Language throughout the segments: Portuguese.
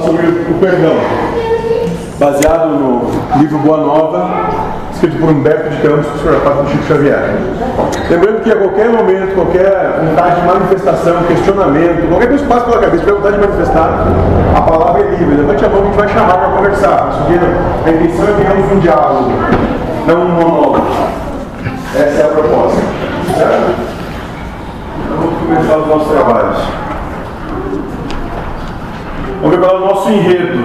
sobre o perdão, baseado no livro Boa Nova, escrito por Humberto de Campos, por parte do Chico Xavier. Lembrando que a qualquer momento, qualquer vontade de manifestação, questionamento, qualquer coisa que passa pela cabeça, tiver vontade de manifestar, a palavra é livre. Levante a mão que a gente vai chamar para conversar. Isso a intenção é termos um diálogo, não um monólogo. Essa é a proposta. Certo? Então vamos começar os nossos trabalhos. Vamos é o nosso enredo.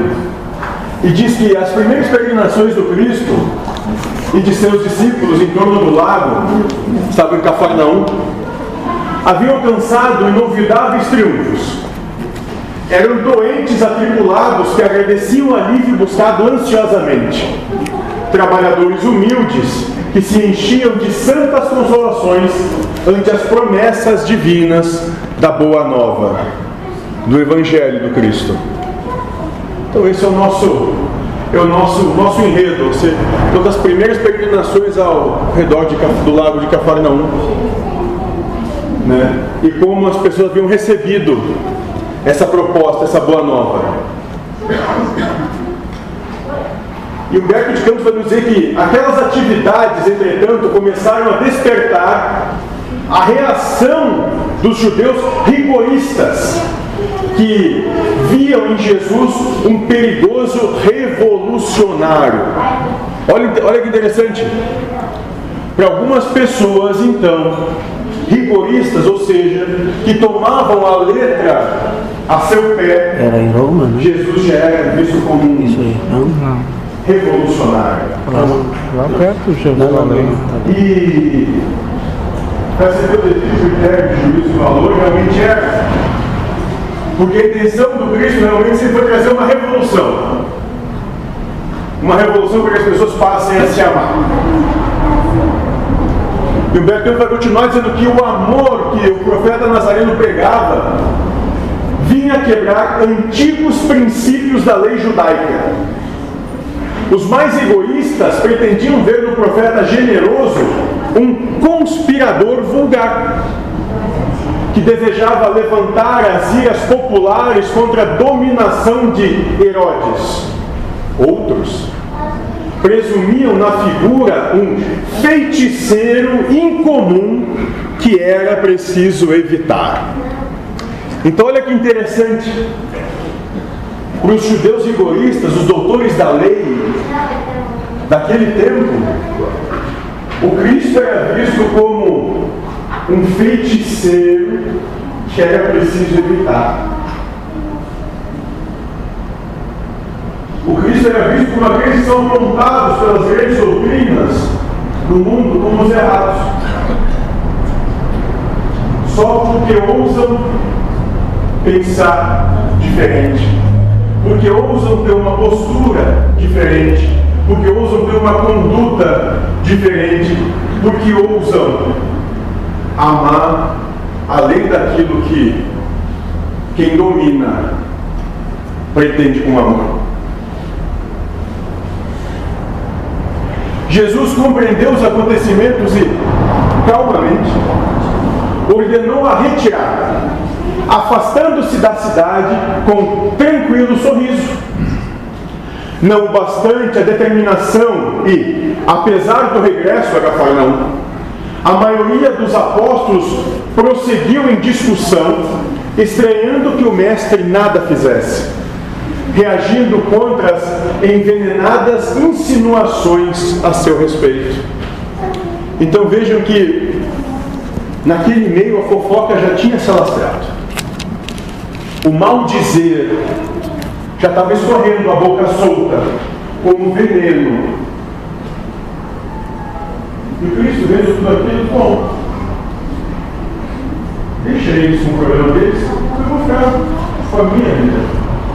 E diz que as primeiras peregrinações do Cristo e de seus discípulos em torno do lago, estava em Cafarnaum, haviam alcançado inovidáveis triunfos. Eram doentes atribulados que agradeciam o alívio buscado ansiosamente. Trabalhadores humildes que se enchiam de santas consolações ante as promessas divinas da Boa Nova, do Evangelho do Cristo. Então esse é o nosso, é o nosso, nosso enredo, seja, todas as primeiras peregrinações ao redor de, do lago de Cafarnaum. Né? E como as pessoas haviam recebido essa proposta, essa boa nova. E Humberto de Campos vai nos dizer que aquelas atividades, entretanto, começaram a despertar a reação dos judeus rigoristas que viam em Jesus um perigoso revolucionário. Olha, olha que interessante. Para algumas pessoas, então, rigoristas, ou seja, que tomavam a letra a seu pé, era em Roma, né? Jesus já era visto como um Isso aí, não? Não. revolucionário. Lá perto, Jerusalém. E para ser o critério de juízo e valor realmente é porque a intenção do Cristo realmente foi trazer uma revolução. Uma revolução para que as pessoas passem a se amar. E Humberto Campos vai continuar dizendo que o amor que o profeta Nazareno pregava vinha quebrar antigos princípios da lei judaica. Os mais egoístas pretendiam ver no profeta generoso um conspirador vulgar que desejava levantar as iras populares contra a dominação de Herodes. Outros presumiam na figura um feiticeiro incomum que era preciso evitar. Então, olha que interessante. Para os judeus rigoristas, os doutores da lei daquele tempo, o Cristo era visto como um feiticeiro que era preciso evitar. O Cristo era visto por aqueles que são apontados pelas grandes doutrinas do mundo como os errados. Só porque ousam pensar diferente, porque ousam ter uma postura diferente, porque ousam ter uma conduta diferente, porque ousam amar além daquilo que quem domina pretende com amor. Jesus compreendeu os acontecimentos e, calmamente, ordenou a retirada, afastando-se da cidade com tranquilo sorriso. Não bastante a determinação e, apesar do regresso a Cafarnaum, a maioria dos apóstolos prosseguiu em discussão, estranhando que o mestre nada fizesse, reagindo contra as envenenadas insinuações a seu respeito. Então vejam que naquele meio a fofoca já tinha se alastrado. O mal dizer já estava escorrendo a boca solta, como veneno e Cristo vendo tudo aquilo, bom, deixa eles com o problema deles, eu vou ficar com a minha vida,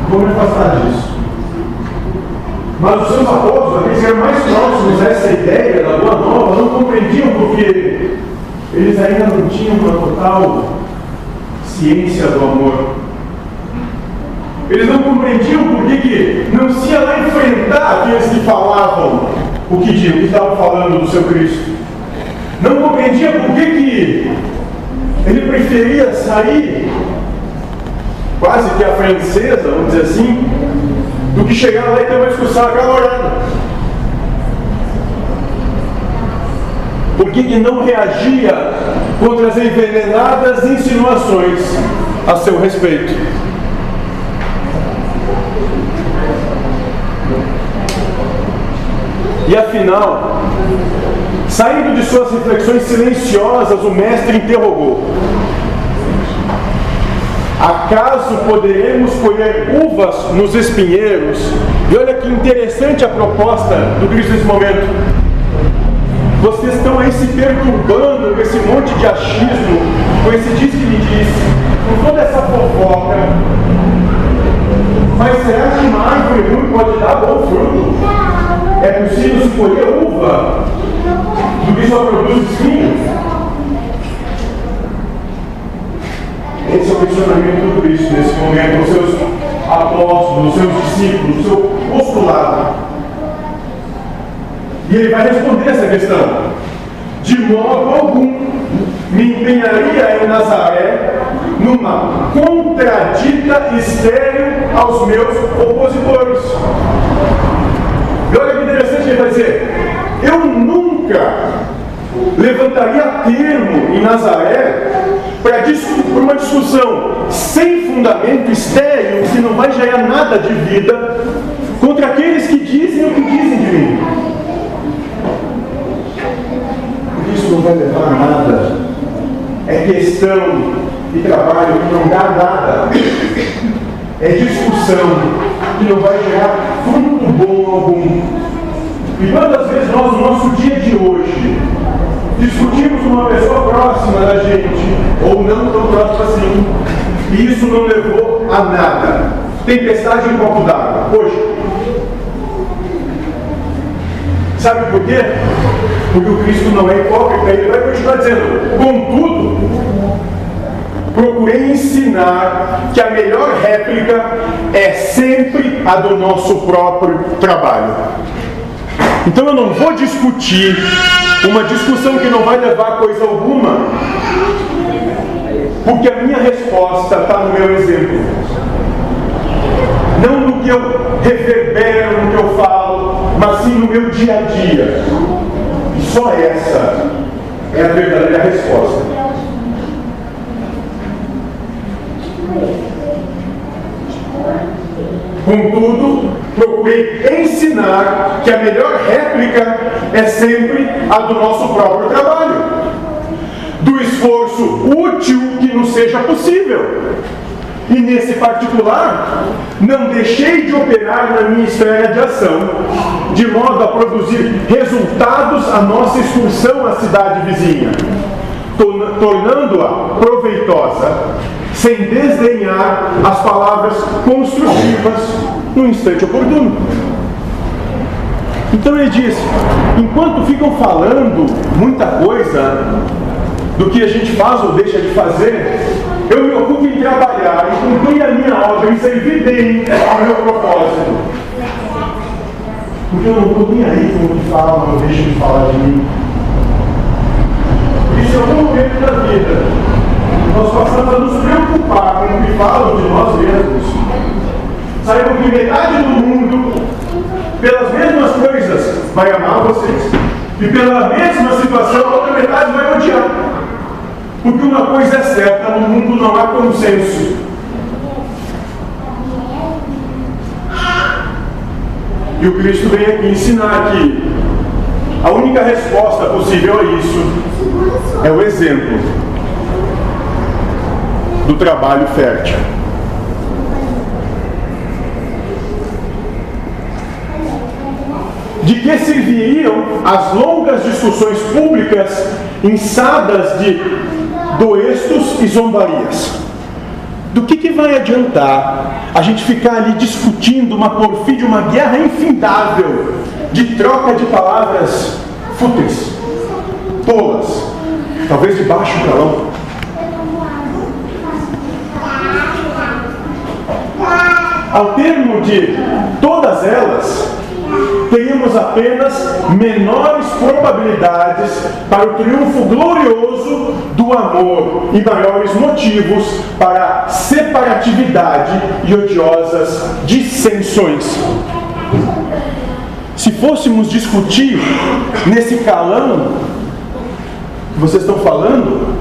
vou me afastar disso. Mas os seus apóstolos, aqueles que eram mais próximos a essa ideia da Boa Nova, não compreendiam porque eles ainda não tinham uma total ciência do amor. Eles não compreendiam por que não se ia lá enfrentar aqueles que falavam o que, o que estavam falando do seu Cristo. Não compreendia por que, que ele preferia sair quase que a francesa, vamos dizer assim, do que chegar lá e ter uma discussão acalorada. Por que, que não reagia contra as envenenadas insinuações a seu respeito? E afinal, saindo de suas reflexões silenciosas, o mestre interrogou: Acaso poderemos colher uvas nos espinheiros? E olha que interessante a proposta do Cristo nesse momento. Vocês estão aí se perturbando com esse monte de achismo, com esse diz que me disse, com toda essa fofoca. Mas será que uma árvore ruim pode dar bom fruto? É possível se colher uva do que só produz espinhos? Esse é o questionamento do Cristo nesse momento, os seus apóstolos, os seus discípulos, o seu postulado. E ele vai responder essa questão. De modo algum me empenharia em Nazaré numa contradita estéreo aos meus opositores. E olha que interessante ele vai dizer: eu nunca levantaria termo em Nazaré para uma discussão sem fundamento estéreo, que não vai gerar nada de vida, contra aqueles que dizem o que dizem de mim. Isso não vai levar a nada. É questão de trabalho que não dá nada. É discussão que não vai gerar fruto bom algum. E quantas vezes nós, no nosso dia de hoje, discutimos com uma pessoa próxima da gente, ou não tão próxima assim, e isso não levou a nada. Tempestade em copo d'água. Poxa. Sabe por quê? Porque o Cristo não é hipócrita, ele vai continuar dizendo, contudo, procurei ensinar que a melhor réplica é sempre a do nosso próprio trabalho. Então eu não vou discutir uma discussão que não vai levar a coisa alguma, porque a minha resposta está no meu exemplo. Não no que eu reverbero, no que eu falo, mas sim no meu dia a dia. E só essa é a verdadeira resposta. Contudo, procurei ensinar que a melhor réplica é sempre a do nosso próprio trabalho, do esforço útil que nos seja possível. E nesse particular, não deixei de operar na minha esfera de ação, de modo a produzir resultados à nossa excursão à cidade vizinha, tornando-a proveitosa sem desdenhar as palavras construtivas no instante oportuno. Então ele diz: enquanto ficam falando muita coisa do que a gente faz ou deixa de fazer, eu me ocupo em trabalhar, em cumprir a minha obra, em servir bem ao meu propósito. Porque eu não estou nem aí com o que falam ou deixam de falar de mim. Isso é um momento da vida nós passamos a nos preocupar com o que falam de nós mesmos. Saibam que metade do mundo, pelas mesmas coisas, vai amar vocês. E pela mesma situação, a outra metade vai odiar. Porque uma coisa é certa, no mundo não há consenso. E o Cristo vem aqui ensinar que a única resposta possível a isso é o exemplo do trabalho fértil. De que serviriam as longas discussões públicas insadas de doestos e zombarias? Do que, que vai adiantar a gente ficar ali discutindo uma porfídia, uma guerra infindável de troca de palavras fúteis, tolas, talvez de baixo calão? Ao termo de todas elas, teríamos apenas menores probabilidades para o triunfo glorioso do amor e maiores motivos para separatividade e odiosas dissensões. Se fôssemos discutir nesse calão que vocês estão falando,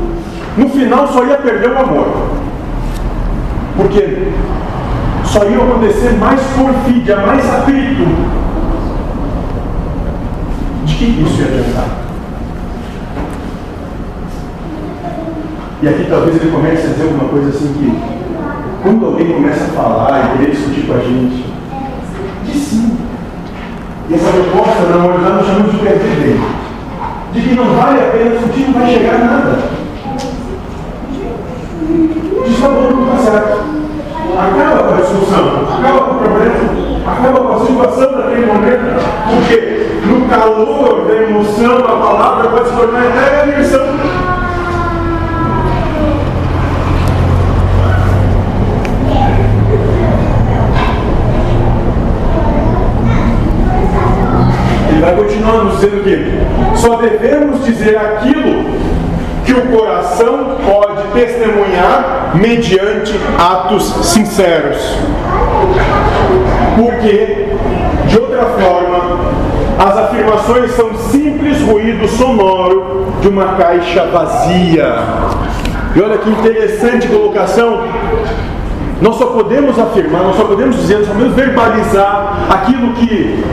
no final só ia perder o amor. Porque só ia acontecer mais porfídia, mais atrito. De que isso ia adiantar? E aqui talvez ele comece a dizer alguma coisa assim que, quando alguém começa a falar e querer discutir com a gente, diz sim. E essa proposta, na verdade, nós chamamos de perder De que não vale a pena discutir, não vai chegar a nada. Que não está certo acaba com a discussão, acaba com o problema, acaba com a situação daquele momento, porque no calor da emoção a palavra pode se tornar até agressão. Vai continuar nos dizendo que só devemos dizer aquilo que o coração pode testemunhar mediante atos sinceros. Porque, de outra forma, as afirmações são simples ruído sonoro de uma caixa vazia. E olha que interessante colocação. Nós só podemos afirmar, nós só podemos dizer, nós só podemos verbalizar aquilo que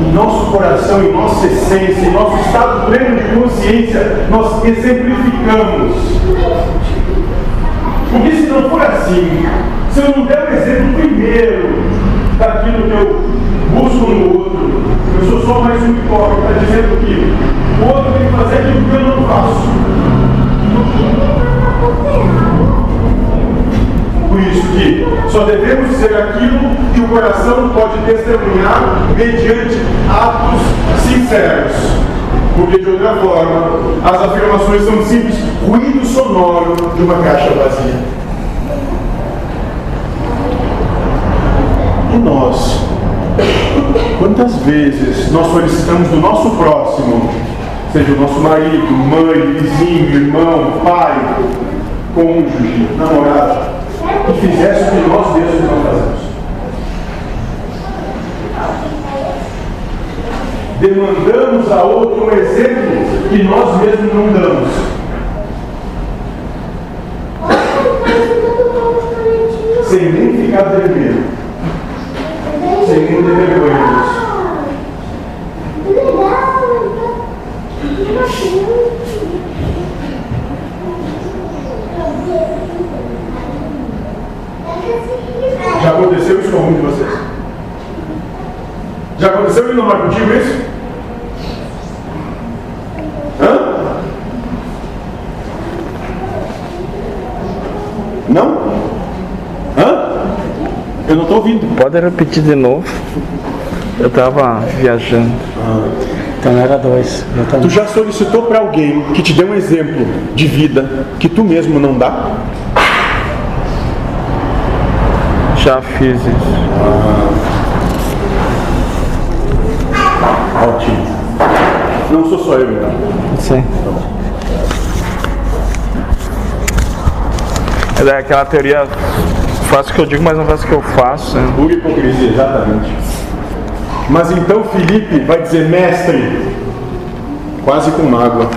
em nosso coração, em nossa essência, em nosso estado pleno de consciência, nós exemplificamos. Porque se não for assim, se eu não der o exemplo primeiro daquilo que eu busco no outro, eu sou só mais um hipócrita dizendo que o outro tem que fazer aquilo que eu não faço. Só devemos dizer aquilo que o coração pode testemunhar mediante atos sinceros. Porque de outra forma, as afirmações são simples ruído sonoro de uma caixa vazia. E nós, quantas vezes nós solicitamos do nosso próximo, seja o nosso marido, mãe, vizinho, irmão, pai, cônjuge, namorado, que fizesse o que nós mesmos não fazemos. Demandamos a outro um exemplo que nós mesmos não damos. Sem nem ficar vermelho. Sem nem ter vergonha disso. Já aconteceu isso com algum de vocês? Já aconteceu e não vai contigo isso? Hã? Não? Hã? Eu não estou ouvindo. Pode repetir de novo? Eu estava viajando. Ah. Então era dois. Tu já solicitou para alguém que te dê um exemplo de vida que tu mesmo não dá? Já fiz isso. Ah. Não sou só eu, então. Sim. É aquela teoria, faço o que eu digo, mas não faço o que eu faço. Né? Pura hipocrisia, exatamente. Mas então Felipe vai dizer, mestre, quase com mágoa.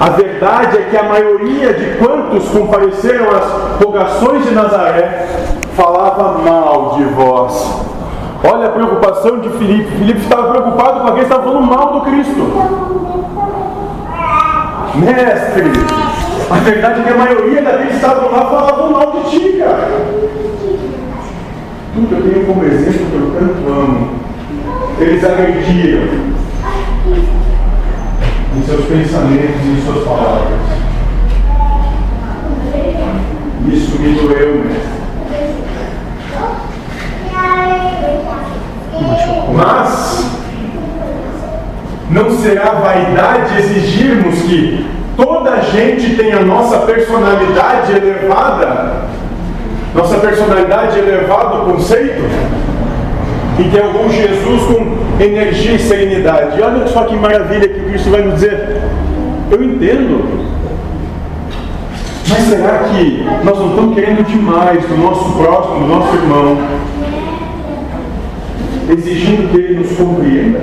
A verdade é que a maioria de quantos compareceram às rogações de Nazaré falava mal de vós. Olha a preocupação de Filipe. Filipe estava preocupado com alguém estava falando mal do Cristo. Mestre, a verdade é que a maioria daqueles que estavam lá falavam mal de ti, cara. Tudo que eu tenho como exemplo que eu tanto amo. Eles agrediram em seus pensamentos e em suas palavras. Isso me doeu, mestre. Mas não será vaidade exigirmos que toda a gente tenha nossa personalidade elevada, nossa personalidade elevada ao conceito, e que algum Jesus com energia e serenidade. Olha só que maravilha que Cristo vai nos dizer. Eu entendo. Mas será que nós não estamos querendo demais do nosso próximo, do nosso irmão, exigindo que ele nos compreenda?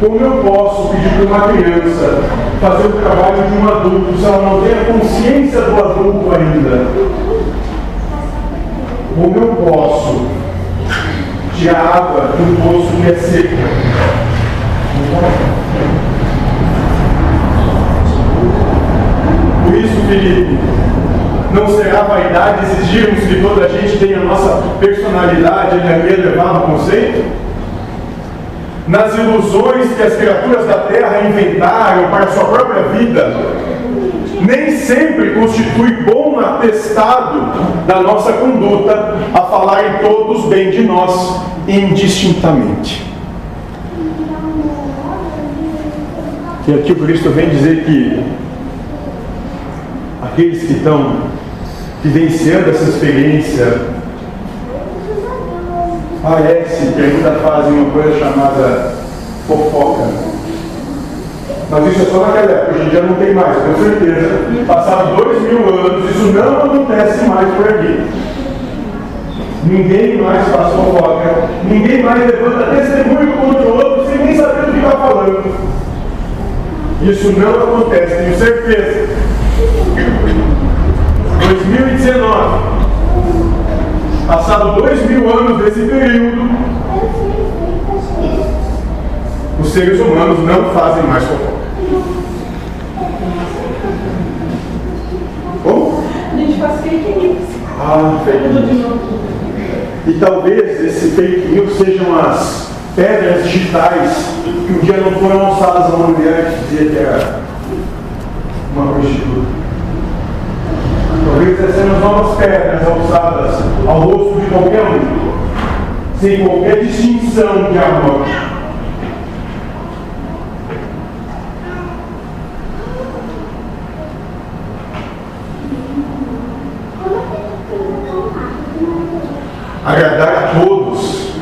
Como eu posso pedir para uma criança fazer o trabalho de um adulto se ela não tem a consciência do adulto ainda? Como eu posso tirar água de um poço que é seco? Por isso, Felipe, não será vaidade exigirmos que toda a gente tenha a nossa personalidade e elevado conceito? nas ilusões que as criaturas da terra inventaram para a sua própria vida, nem sempre constitui bom atestado da nossa conduta a falarem todos bem de nós indistintamente. E aqui o Cristo vem dizer que aqueles que estão vivenciando essa experiência parece que ainda fazem uma coisa chamada fofoca. Mas isso é só naquela época, hoje em dia não tem mais, com certeza. Passados dois mil anos, isso não acontece mais por aqui. Ninguém mais faz fofoca, ninguém mais levanta testemunho contra o outro sem nem saber do que está falando. Isso não acontece, tenho certeza. 2019. Passado dois mil anos desse período, os seres humanos não fazem mais fofoca. Como? A gente faz fake news. Ah, fake news. E talvez esse fake news sejam as pedras digitais que um dia não foram alçadas a uma mulher que dizia que era uma prostituta. Talvez as novas pedras alçadas ao rosto de qualquer um, sem qualquer distinção de amor. Agradar a todos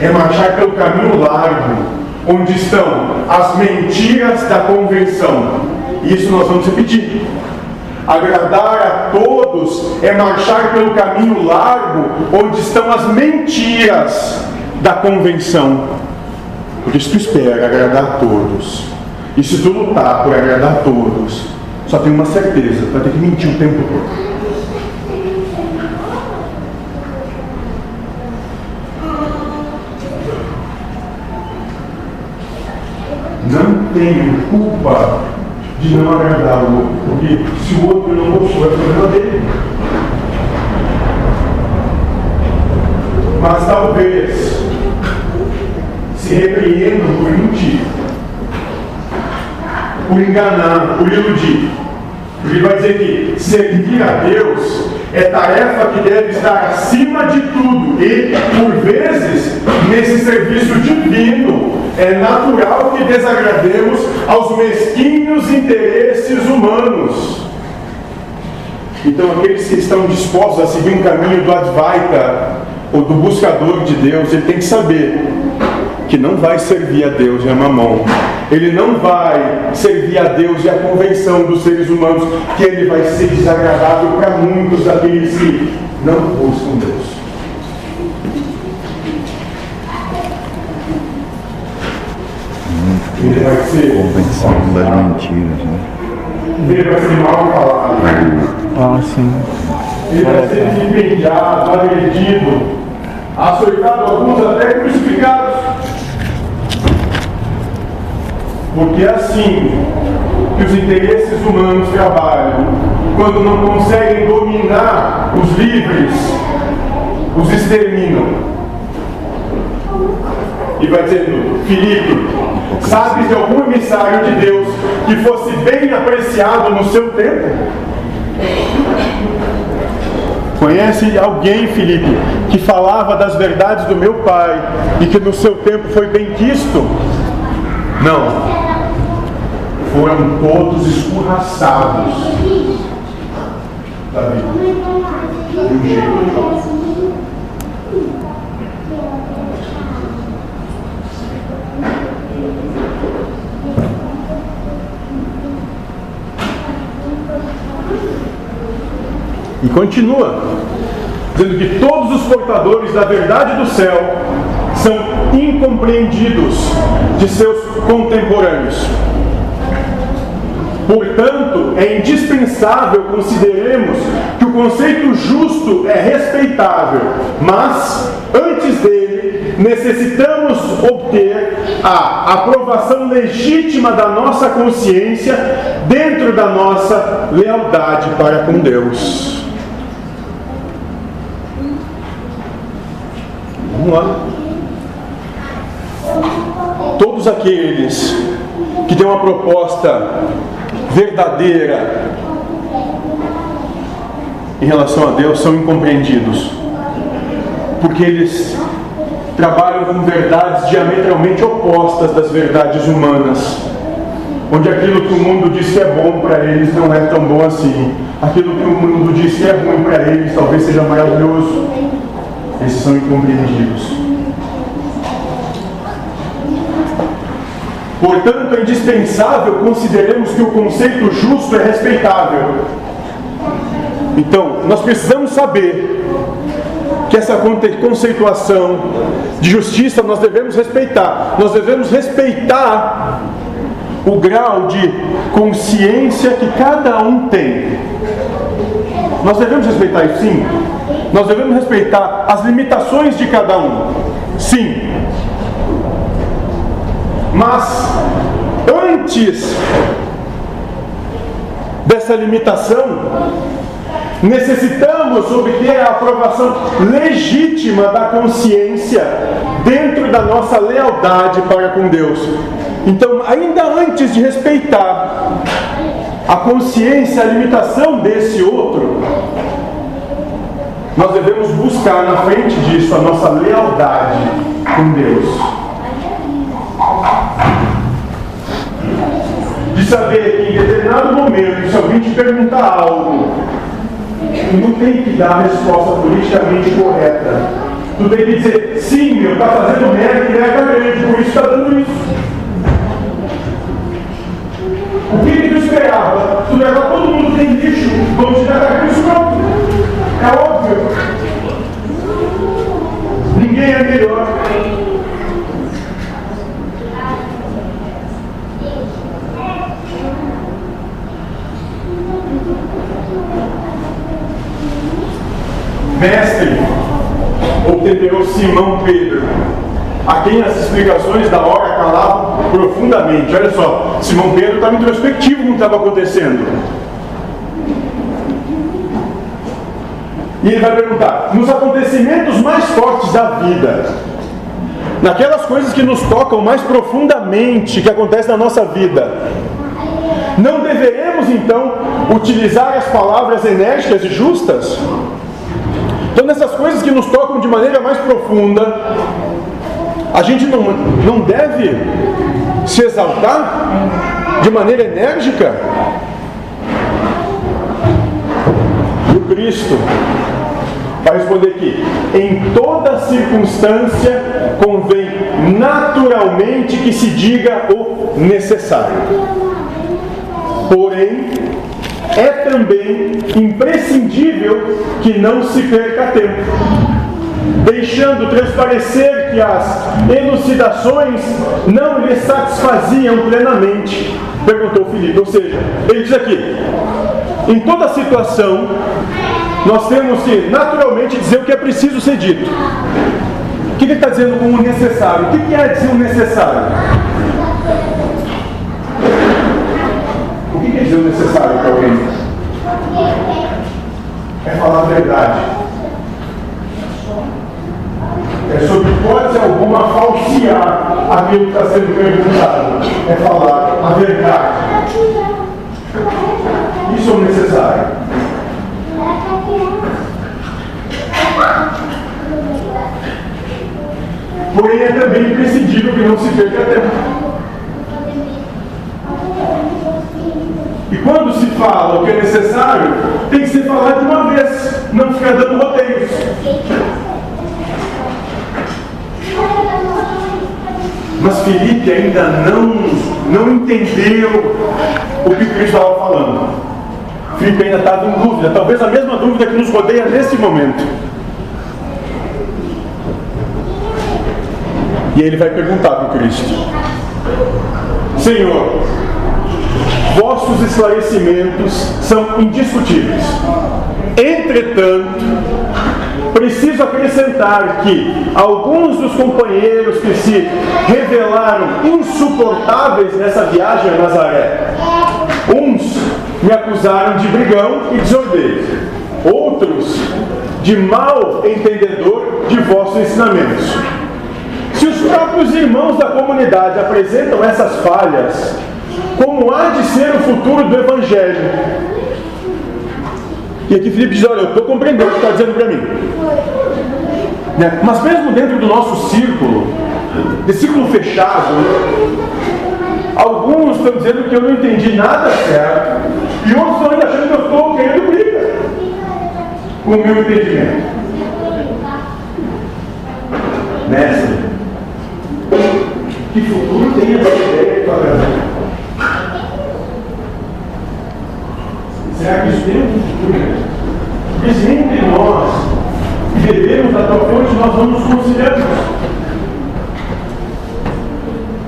é marchar pelo caminho largo, onde estão as mentiras da convenção. Isso nós vamos repetir. Agradar a todos é marchar pelo caminho largo onde estão as mentiras da convenção. Por isso tu espera agradar a todos. E se tu lutar por agradar a todos, só tem uma certeza, tu vai ter que mentir o tempo todo. Não tenho culpa de não agradar o outro, porque se o outro não gostou, é problema dele. Mas talvez se repreendam por mentir, por enganar, por iludir. Ele vai dizer que servir a Deus é tarefa que deve estar acima de tudo. E, por vezes, nesse serviço divino, é natural que desagrademos aos mesquinhos interesses humanos. Então, aqueles que estão dispostos a seguir um caminho do Advaita, ou do buscador de Deus, ele tem que saber que não vai servir a Deus e a mamão. Ele não vai servir a Deus e a convenção dos seres humanos, que ele vai ser desagradável para muitos daqueles que não buscam Deus. Ele vai ser. Convenção das mentiras, né? Ele vai ser mal falado. Ah, sim. Ele vai ser vilipendiado, agredido, açoitado, alguns até crucificados. Porque é assim que os interesses humanos trabalham. Quando não conseguem dominar os livres, os exterminam. E vai dizendo, Filipe, sabes de algum emissário de Deus que fosse bem apreciado no seu tempo? Conhece alguém, Filipe, que falava das verdades do meu pai e que no seu tempo foi bem quisto? Não. Foram todos escorraçados da vida. De um jeito E continua, dizendo que todos os portadores da verdade do céu são incompreendidos de seus contemporâneos. Portanto, é indispensável consideremos que o conceito justo é respeitável, mas antes dele necessitamos obter a aprovação legítima da nossa consciência dentro da nossa lealdade para com Deus. Vamos lá. Todos aqueles que têm uma proposta verdadeira em relação a Deus são incompreendidos, porque eles trabalham com verdades diametralmente opostas das verdades humanas, onde aquilo que o mundo diz que é bom para eles não é tão bom assim, aquilo que o mundo diz que é ruim para eles talvez seja maravilhoso. Esses são incompreendidos. Portanto, é indispensável consideremos que o conceito justo é respeitável. Então, nós precisamos saber que essa conceituação de justiça nós devemos respeitar. Nós devemos respeitar o grau de consciência que cada um tem. Nós devemos respeitar isso sim. Nós devemos respeitar as limitações de cada um. Sim. Mas antes dessa limitação, necessitamos obter a aprovação legítima da consciência dentro da nossa lealdade para com Deus. Então, ainda antes de respeitar a consciência, a limitação desse outro, nós devemos buscar na frente disso a nossa lealdade com Deus. De saber que em determinado momento, se alguém te perguntar algo, não tem que dar a resposta politicamente correta. Tu tem que dizer, sim, meu, está fazendo merda e merda grande, por isso está dando isso. O que, que tu esperava? Tu levar todo mundo tem lixo, vamos te dar isso pronto. É óbvio. Ninguém é melhor. Mestre, obtendeu Simão Pedro, a quem as explicações da hora calavam profundamente. Olha só, Simão Pedro estava introspectivo com o que estava acontecendo. E ele vai perguntar: nos acontecimentos mais fortes da vida, naquelas coisas que nos tocam mais profundamente, que acontecem na nossa vida, não deveremos então utilizar as palavras enérgicas e justas? Então, nessas coisas que nos tocam de maneira mais profunda, a gente não, não deve se exaltar de maneira enérgica. E o Cristo vai responder que em toda circunstância convém naturalmente que se diga o necessário. Porém, é também imprescindível que não se perca tempo, deixando transparecer que as elucidações não lhe satisfaziam plenamente, perguntou Filipe. Ou seja, ele diz aqui: em toda situação, nós temos que naturalmente dizer o que é preciso ser dito. O que ele está dizendo com o necessário? O que é dizer o necessário? O que é dizer o necessário para alguém? É falar a verdade. É sobre hipótese alguma falsear aquilo que está sendo perguntado. É falar a verdade. Isso é o necessário. Porém, é também imprescindível que não se perca tempo. E quando se fala o que é necessário, tem que ser falado de uma vez, não ficar dando roteiros. Mas Felipe ainda não, não entendeu o que Cristo estava falando. Filipe ainda estava em dúvida, talvez a mesma dúvida que nos rodeia nesse momento. E ele vai perguntar para Cristo: Senhor, vossos esclarecimentos são indiscutíveis. Entretanto, preciso acrescentar que alguns dos companheiros que se revelaram insuportáveis nessa viagem a Nazaré, uns me acusaram de brigão e desordeiro, outros de mal entendedor de vossos ensinamentos. Os próprios irmãos da comunidade apresentam essas falhas, como há de ser o futuro do Evangelho? E aqui Felipe diz: Olha, eu estou compreendendo o que está dizendo para mim. Né? Mas mesmo dentro do nosso círculo, de círculo fechado, alguns estão dizendo que eu não entendi nada certo, e outros estão ainda achando que eu estou querendo briga com o meu entendimento. Mestre, que futuro tem essa ideia que está Será que isso tem um futuro? Porque se entre nós bebemos da tua fonte, nós não nos.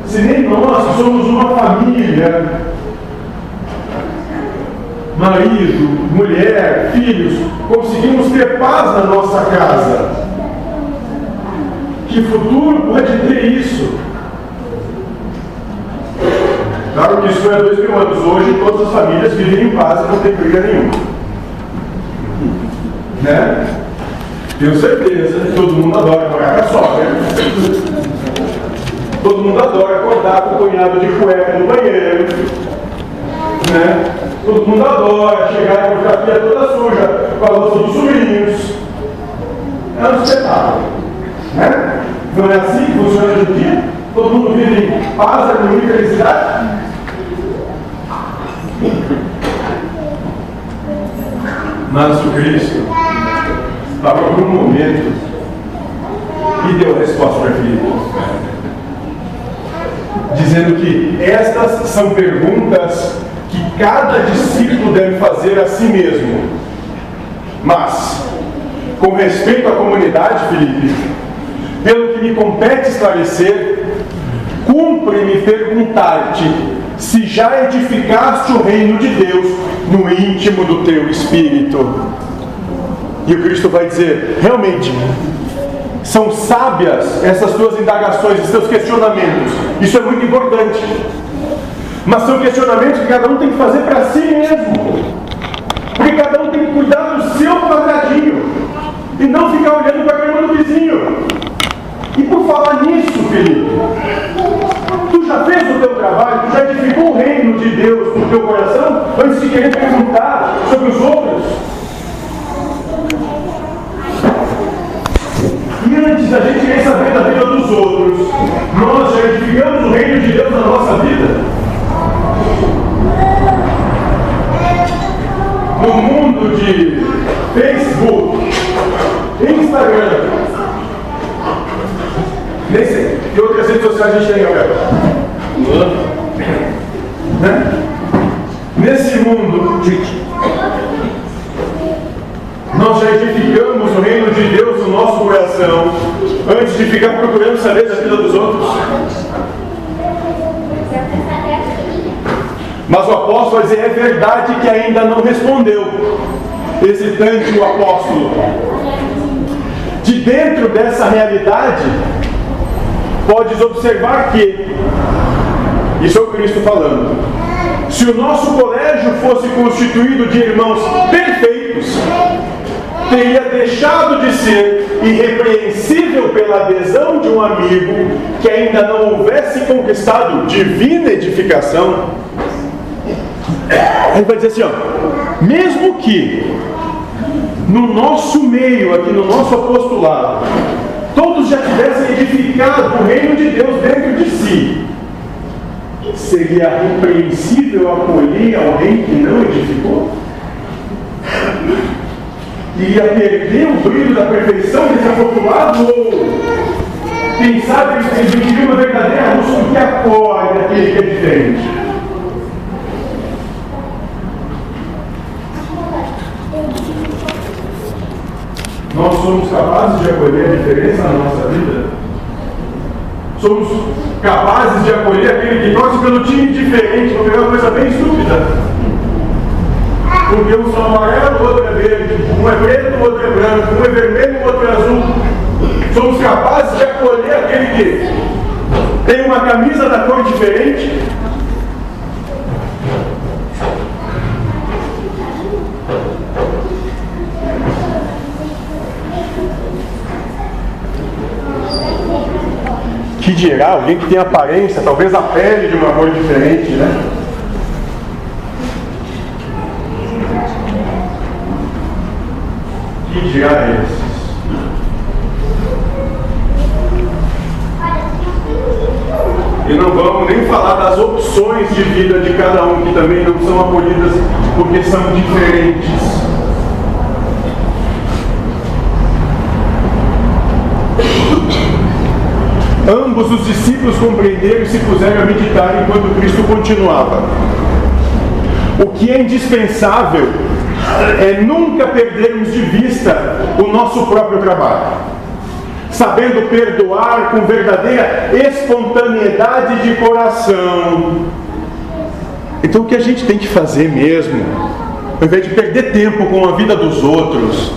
Se nem nós somos uma família, marido, mulher, filhos, conseguimos ter paz na nossa casa. Que futuro pode ter isso? Claro que isso há dois mil anos. Hoje todas as famílias vivem em paz e não tem briga nenhuma. Né? Tenho certeza que todo mundo adora morar com a sogra. Todo mundo adora acordar com o cunhado de cueca no banheiro. Né? Todo mundo adora chegar com a fotografia toda suja com a louça dos sobrinhos. É um espetáculo. Né? Não é assim que funciona hoje em dia? Todo mundo vive em paz, harmonia e felicidade? Mas o Cristo estava por um momento e deu a resposta para Filipe. Dizendo que estas são perguntas que cada discípulo deve fazer a si mesmo. Mas, com respeito à comunidade, Felipe, pelo que me compete esclarecer, cumpre-me perguntar-te se já edificaste o reino de Deus no íntimo do teu espírito. E o Cristo vai dizer: realmente, são sábias essas tuas indagações, esses teus questionamentos. Isso é muito importante. Mas são questionamentos que cada um tem que fazer para si mesmo. Porque cada um tem que cuidar do seu quadradinho. E não ficar olhando para a cama do vizinho. E por falar nisso, Felipe, já fez o teu trabalho, tu já edificou o reino de Deus no teu coração antes de querer perguntar sobre os outros? E antes da gente querer saber da vida dos outros, nós já edificamos o reino de Deus na nossa vida? No mundo de Facebook, Instagram, nem sei, que outras redes sociais a gente tem, Né? Nesse mundo, nós já edificamos o reino de Deus no nosso coração antes de ficar procurando saber da vida dos outros. Mas o apóstolo vai dizer: é verdade que ainda não respondeu. Hesitante o apóstolo. De dentro dessa realidade, podes observar que, isso é o Cristo falando, se o nosso colégio fosse constituído de irmãos perfeitos, teria deixado de ser irrepreensível pela adesão de um amigo que ainda não houvesse conquistado divina edificação. Ele vai dizer assim, ó, mesmo que no nosso meio, aqui no nosso apostolado, todos já tivessem edificado o reino de Deus dentro de si, Seria repreensível acolher alguém que não edificou? Iria perder o brilho da perfeição desse apostolado? Ou pensar que adquirir uma verdadeira luz que acolhe aquele que é diferente? Nós somos capazes de acolher a diferença na nossa vida? Somos capazes de acolher aquele que torce pelo time diferente, vou pegar uma coisa bem estúpida. Porque um são amarelo, o outro é verde, um é preto, o outro é branco, um é vermelho, o outro é azul. Somos capazes de acolher aquele que tem uma camisa da cor diferente, que dirá alguém que tem aparência, talvez a pele de uma cor diferente, né? Que dirá esses? E não vamos nem falar das opções de vida de cada um, que também não são acolhidas porque são diferentes. Os discípulos compreenderam e se puseram a meditar enquanto Cristo continuava. O que é indispensável é nunca perdermos de vista o nosso próprio trabalho, sabendo perdoar com verdadeira espontaneidade de coração. Então, o que a gente tem que fazer mesmo, ao invés de perder tempo com a vida dos outros,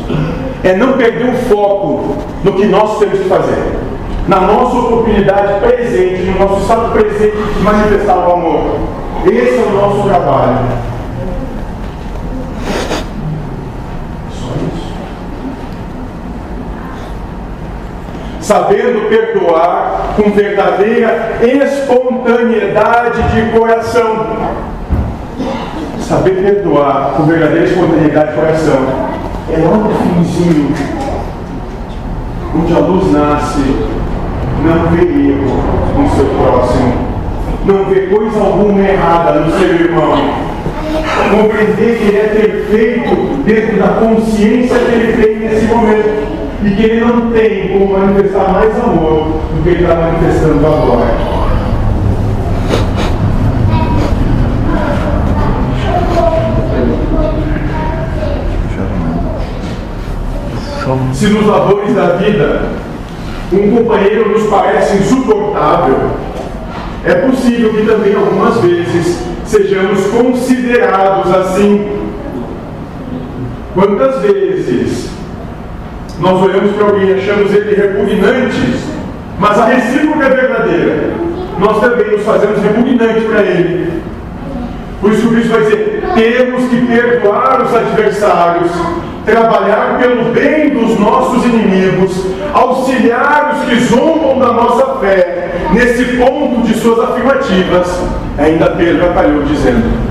é não perder o foco no que nós temos que fazer na nossa oportunidade presente, no nosso estado presente de manifestar o amor. Esse é o nosso trabalho. Só isso. Sabendo perdoar com verdadeira espontaneidade de coração. Saber perdoar com verdadeira espontaneidade de coração é lá no finzinho, onde a luz nasce não vê erro no seu próximo, não vê coisa alguma errada no seu irmão. Compreender que ele é perfeito dentro da consciência que ele tem nesse momento e que ele não tem como manifestar mais amor do que ele está manifestando agora. Se nos labores da vida um companheiro nos parece insuportável, é possível que também algumas vezes sejamos considerados assim. Quantas vezes nós olhamos para alguém e achamos ele repugnante, mas a recíproca é verdadeira. Nós também nos fazemos repugnantes para ele. Por isso Cristo vai dizer: temos que perdoar os adversários, trabalhar pelo bem dos nossos inimigos, auxiliar os que zombam da nossa fé, nesse ponto de suas afirmativas, ainda Pedro atalhou dizendo.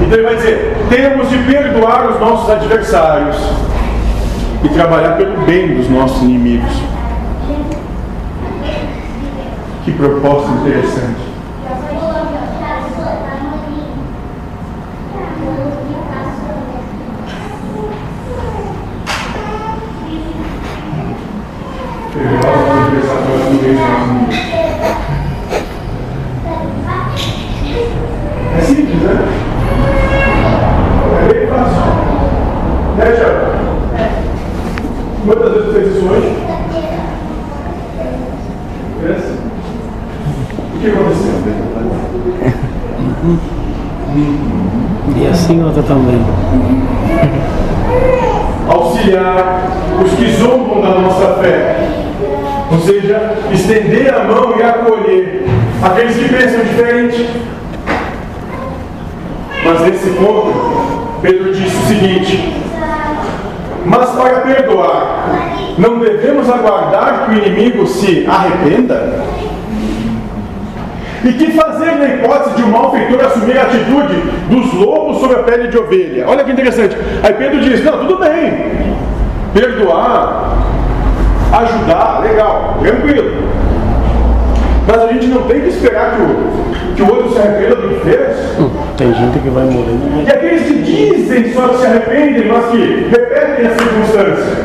Então ele vai dizer: temos de perdoar os nossos adversários e trabalhar pelo bem dos nossos inimigos. Que proposta interessante. É simples, né? É bem fácil. Né, Tiago? Quantas? Pensa. O que aconteceu? E assim outra também. Auxiliar os que zombam da nossa fé. Ou seja, estender a mão e acolher aqueles que pensam diferente. Mas nesse ponto, Pedro disse o seguinte: Mas para perdoar, não devemos aguardar que o inimigo se arrependa? E que fazer na hipótese de um malfeitor assumir a atitude dos lobos sobre a pele de ovelha? Olha que interessante. Aí Pedro diz: Não, tudo bem, perdoar, ajudar, legal, tranquilo. Mas a gente não tem que esperar que o, que o outro se arrependa do que fez. Hum, tem gente que vai morrer. E aqueles que dizem só que se arrependem, mas que repetem a circunstância.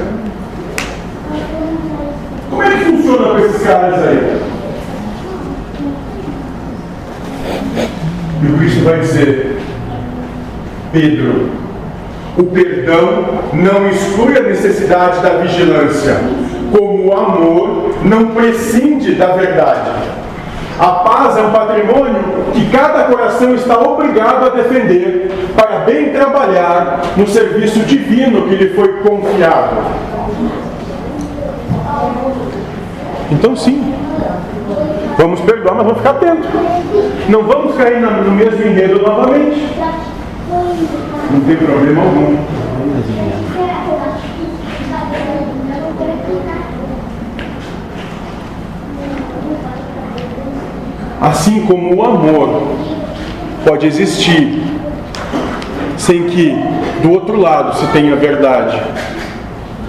Como é que funciona com esses caras aí? E o Cristo vai dizer, Pedro, O perdão não exclui a necessidade da vigilância, como o amor não prescinde da verdade. A paz é um patrimônio que cada coração está obrigado a defender para bem trabalhar no serviço divino que lhe foi confiado. Então, sim, vamos perdoar, mas vamos ficar atentos. Não vamos cair no mesmo enredo novamente. Não tem problema algum. Assim como o amor pode existir sem que do outro lado se tenha verdade.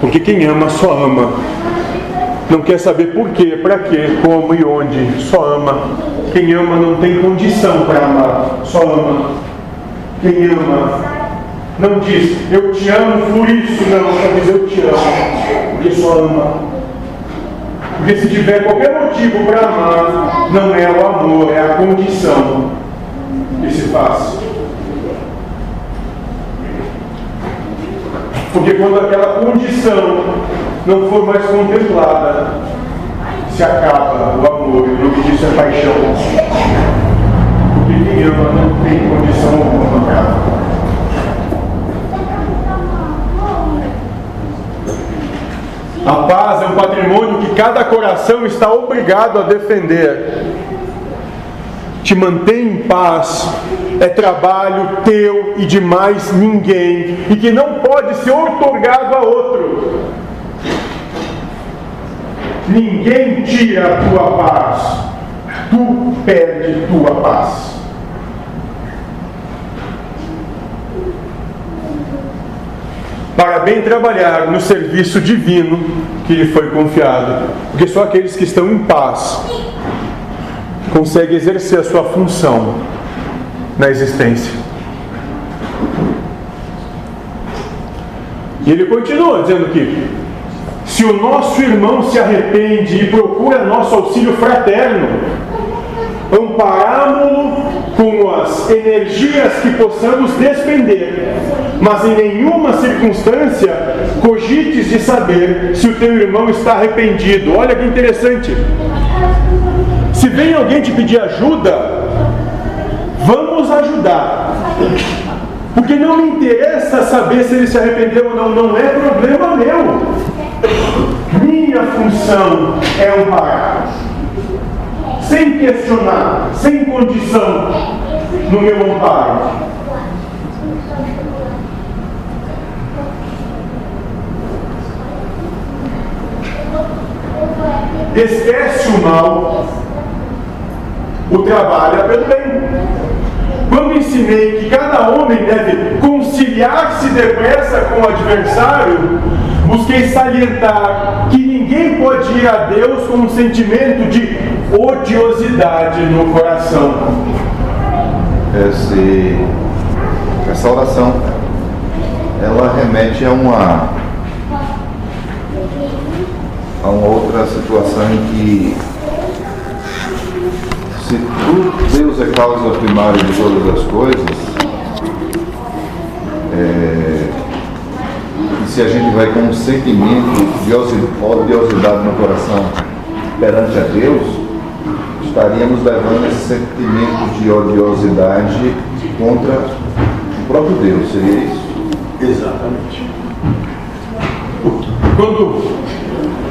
Porque quem ama só ama. Não quer saber por quê, para quê, como e onde. Só ama. Quem ama não tem condição para amar. Só ama. Quem ama não diz eu te amo por isso, não, só diz eu te amo. Porque só ama. Porque se tiver qualquer motivo para amar, não é o amor, é a condição que se faz. Porque quando aquela condição não for mais contemplada, se acaba o amor, o nome disso é paixão. Porque quem ama não tem condição alguma para A paz é um patrimônio que cada coração está obrigado a defender. Te mantém em paz é trabalho teu e de mais ninguém, e que não pode ser otorgado a outro. Ninguém tira a tua paz, tu perde tua paz. Para bem trabalhar no serviço divino que lhe foi confiado. Porque só aqueles que estão em paz conseguem exercer a sua função na existência. E ele continua dizendo que se o nosso irmão se arrepende e procura nosso auxílio fraterno, ampará-lo com as energias que possamos despender, mas em nenhuma circunstância cogites de saber se o teu irmão está arrependido. Olha que interessante. Se vem alguém te pedir ajuda, vamos ajudar. Porque não me interessa saber se ele se arrependeu ou não, não é problema meu. Minha função é amparar sem questionar, sem condição, no meu amparo. Esquece o mal, o trabalha pelo bem. Quando ensinei que cada homem deve conciliar-se depressa com o adversário, busquei salientar que ninguém pode ir a Deus com um sentimento de odiosidade no coração. Esse, essa oração, ela remete a uma, a uma outra situação em que se Deus é causa primária de todas as coisas, é, e se a gente vai com um sentimento de odiosidade no coração perante a Deus, estaríamos levando esse sentimento de odiosidade contra o próprio Deus, seria isso? Exatamente. Quando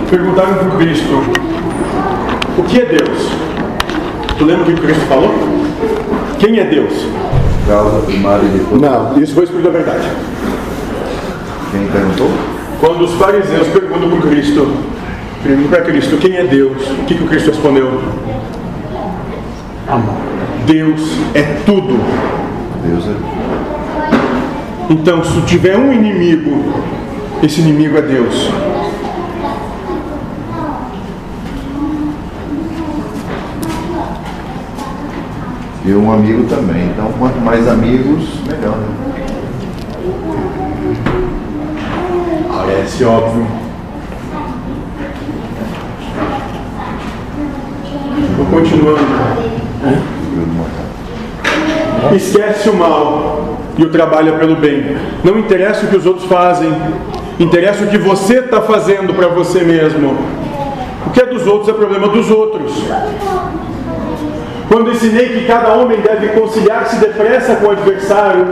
perguntaram para o Cristo o que é Deus, tu lembra o que o Cristo falou? Quem é Deus? Causa primária de tudo. Não, isso foi o Espírito da Verdade. Quem perguntou? Quando os fariseus perguntam para o Cristo, perguntam para Cristo quem é Deus, o que, que o Cristo respondeu? Amor. Deus é tudo. Deus é. Então, se tiver um inimigo, esse inimigo é Deus. E um amigo também. Então, quanto mais amigos, melhor. Né? Parece óbvio. Vou continuando. Esquece o mal, e o trabalha pelo bem. Não interessa o que os outros fazem, interessa o que você está fazendo para você mesmo. O que é dos outros é problema dos outros. Quando ensinei que cada homem deve conciliar-se depressa com o adversário,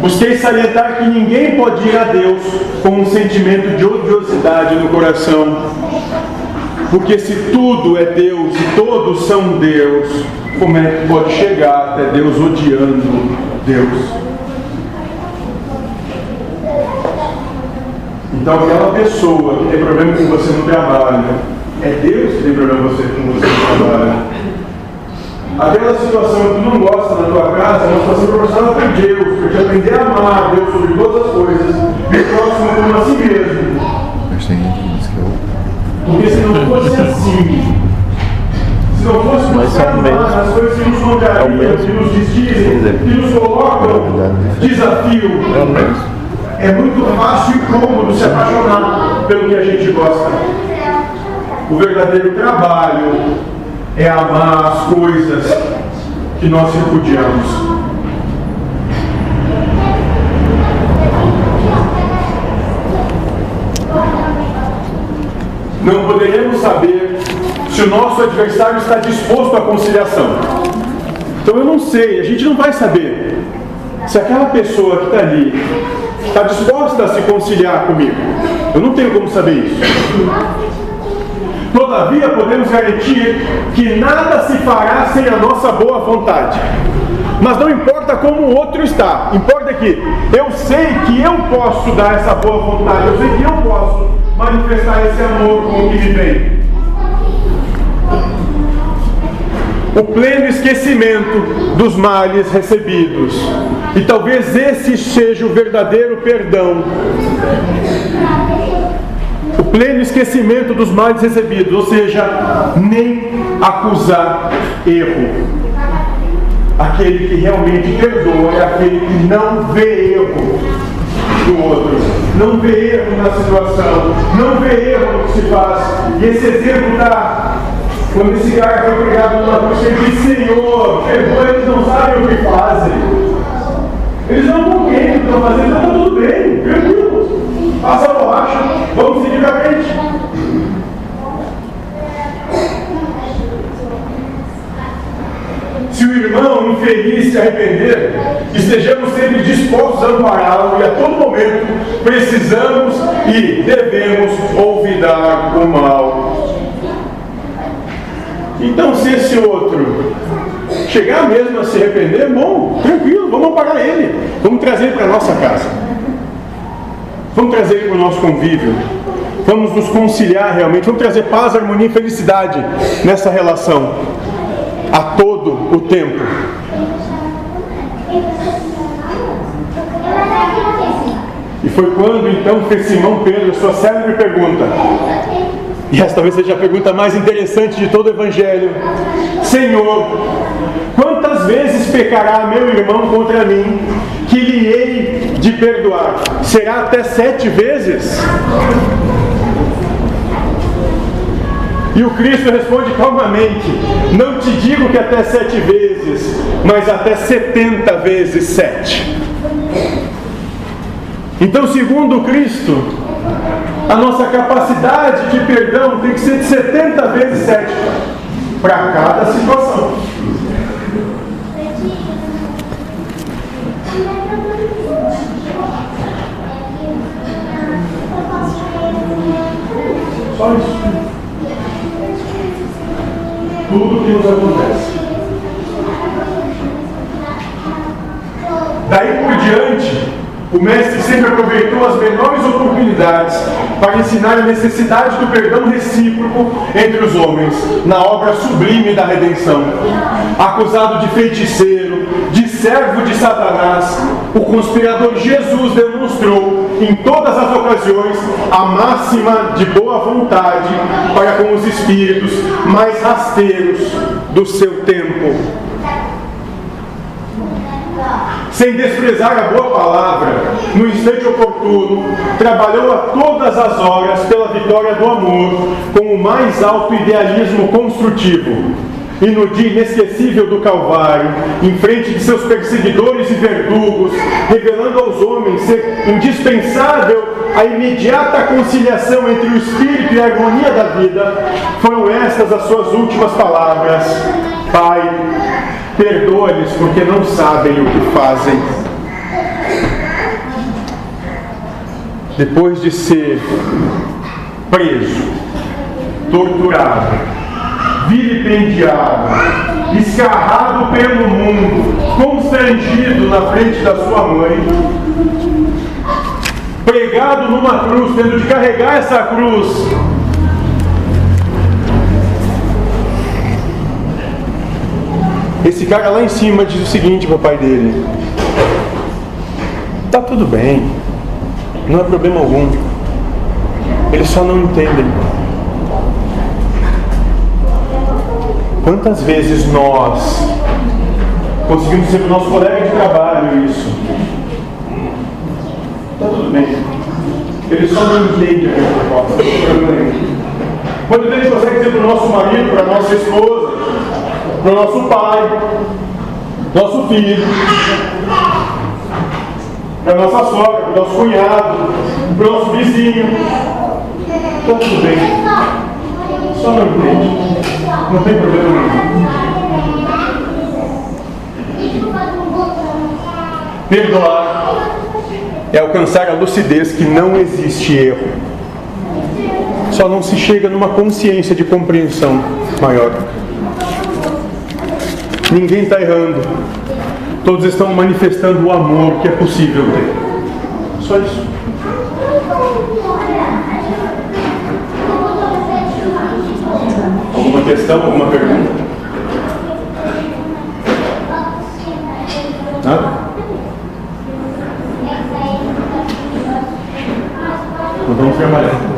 busquei salientar que ninguém pode ir a Deus com um sentimento de odiosidade no coração. Porque se tudo é Deus e todos são Deus, como é que pode chegar até Deus odiando Deus? Então aquela pessoa que tem problema com você no trabalho, é Deus que tem problema com você, com você no trabalho. Aquela situação que tu não gosta na tua casa é uma situação proporcionada por Deus, porque aprender a amar Deus sobre todas as coisas, e próximo como a si mesmo. Mas tem gente que diz que eu. Porque se não fosse assim, se não fosse buscar é amar as coisas que nos É contrariam, mesmo. que nos desdizem, que nos colocam desafio, É o mesmo. é muito fácil e cômodo se apaixonar pelo que a gente gosta. O verdadeiro trabalho é amar as coisas que nós repudiamos. Não poderemos saber se o nosso adversário está disposto à conciliação. Então eu não sei, a gente não vai saber se aquela pessoa que está ali está disposta a se conciliar comigo. Eu não tenho como saber isso. Todavia, podemos garantir que nada se fará sem a nossa boa vontade. Mas não importa como o outro está, importa que eu sei que eu posso dar essa boa vontade, eu sei que eu posso manifestar esse amor com o que me vem. O pleno esquecimento dos males recebidos. E talvez esse seja o verdadeiro perdão o pleno esquecimento dos males recebidos, ou seja, nem acusar erro. Aquele que realmente perdoa é aquele que não vê erro do outro, não vê erro na situação, não vê erro no que se faz. E esse exemplo está quando esse cara foi pregado numa cruz, ele disse: Senhor, perdoa, eles não sabem o que fazem. Eles não compreendem o que estão fazendo, está tudo bem, tranquilo. Passa a borracha, vamos seguir pra frente. Se o irmão infeliz se arrepender, estejamos sempre dispostos a ampará-lo e a todo momento precisamos e devemos olvidar o mal. Então, se esse outro chegar mesmo a se arrepender, bom, tranquilo, vamos amparar ele, vamos trazer ele para a nossa casa, vamos trazer ele para o nosso convívio, vamos nos conciliar realmente, vamos trazer paz, harmonia e felicidade nessa relação a todo o tempo. E foi quando então fez Simão Pedro a sua célebre pergunta. E esta talvez seja a pergunta mais interessante de todo o Evangelho. Senhor, quantas vezes pecará meu irmão contra mim, que lhe hei de perdoar? Será até sete vezes? E o Cristo responde calmamente: Não te digo que até sete vezes, mas até setenta vezes sete. Então, segundo Cristo, a nossa capacidade de perdão tem que ser de 70 vezes 7 para cada situação. Só isso. Tudo que nos acontece. Daí o mestre sempre aproveitou as menores oportunidades para ensinar a necessidade do perdão recíproco entre os homens, na obra sublime da redenção. Acusado de feiticeiro, de servo de Satanás, o conspirador Jesus demonstrou em todas as ocasiões a máxima de boa vontade para com os espíritos mais rasteiros do seu tempo sem desprezar a boa palavra, no instante oportuno, trabalhou a todas as horas pela vitória do amor, com o mais alto idealismo construtivo. E no dia inesquecível do Calvário, em frente de seus perseguidores e verdugos, revelando aos homens ser indispensável a imediata conciliação entre o espírito e a harmonia da vida, foram estas as suas últimas palavras: Pai, perdoa-lhes porque não sabem o que fazem. Depois de ser preso, torturado, vilipendiado, escarrado pelo mundo, constrangido na frente da sua mãe, pregado numa cruz, tendo de carregar essa cruz. Esse cara lá em cima diz o seguinte para o pai dele: Tá tudo bem, não é problema algum. Eles só não entendem. Quantas vezes nós conseguimos ser o nosso colega de trabalho isso? Está tudo bem. Eles só não entendem. Quantas vezes a gente consegue dizer para o nosso marido, para a nossa esposa, para o nosso pai, nosso filho, para a nossa sogra, para o nosso cunhado, para o nosso vizinho. Está tudo bem. Só não entende. Não tem problema nenhum. Perdoar é alcançar a lucidez que não existe erro. Só não se chega numa consciência de compreensão maior. Ninguém está errando. Todos estão manifestando o amor que é possível ter. Só isso. Alguma questão, alguma pergunta? Nada? Então vamos trabalhar.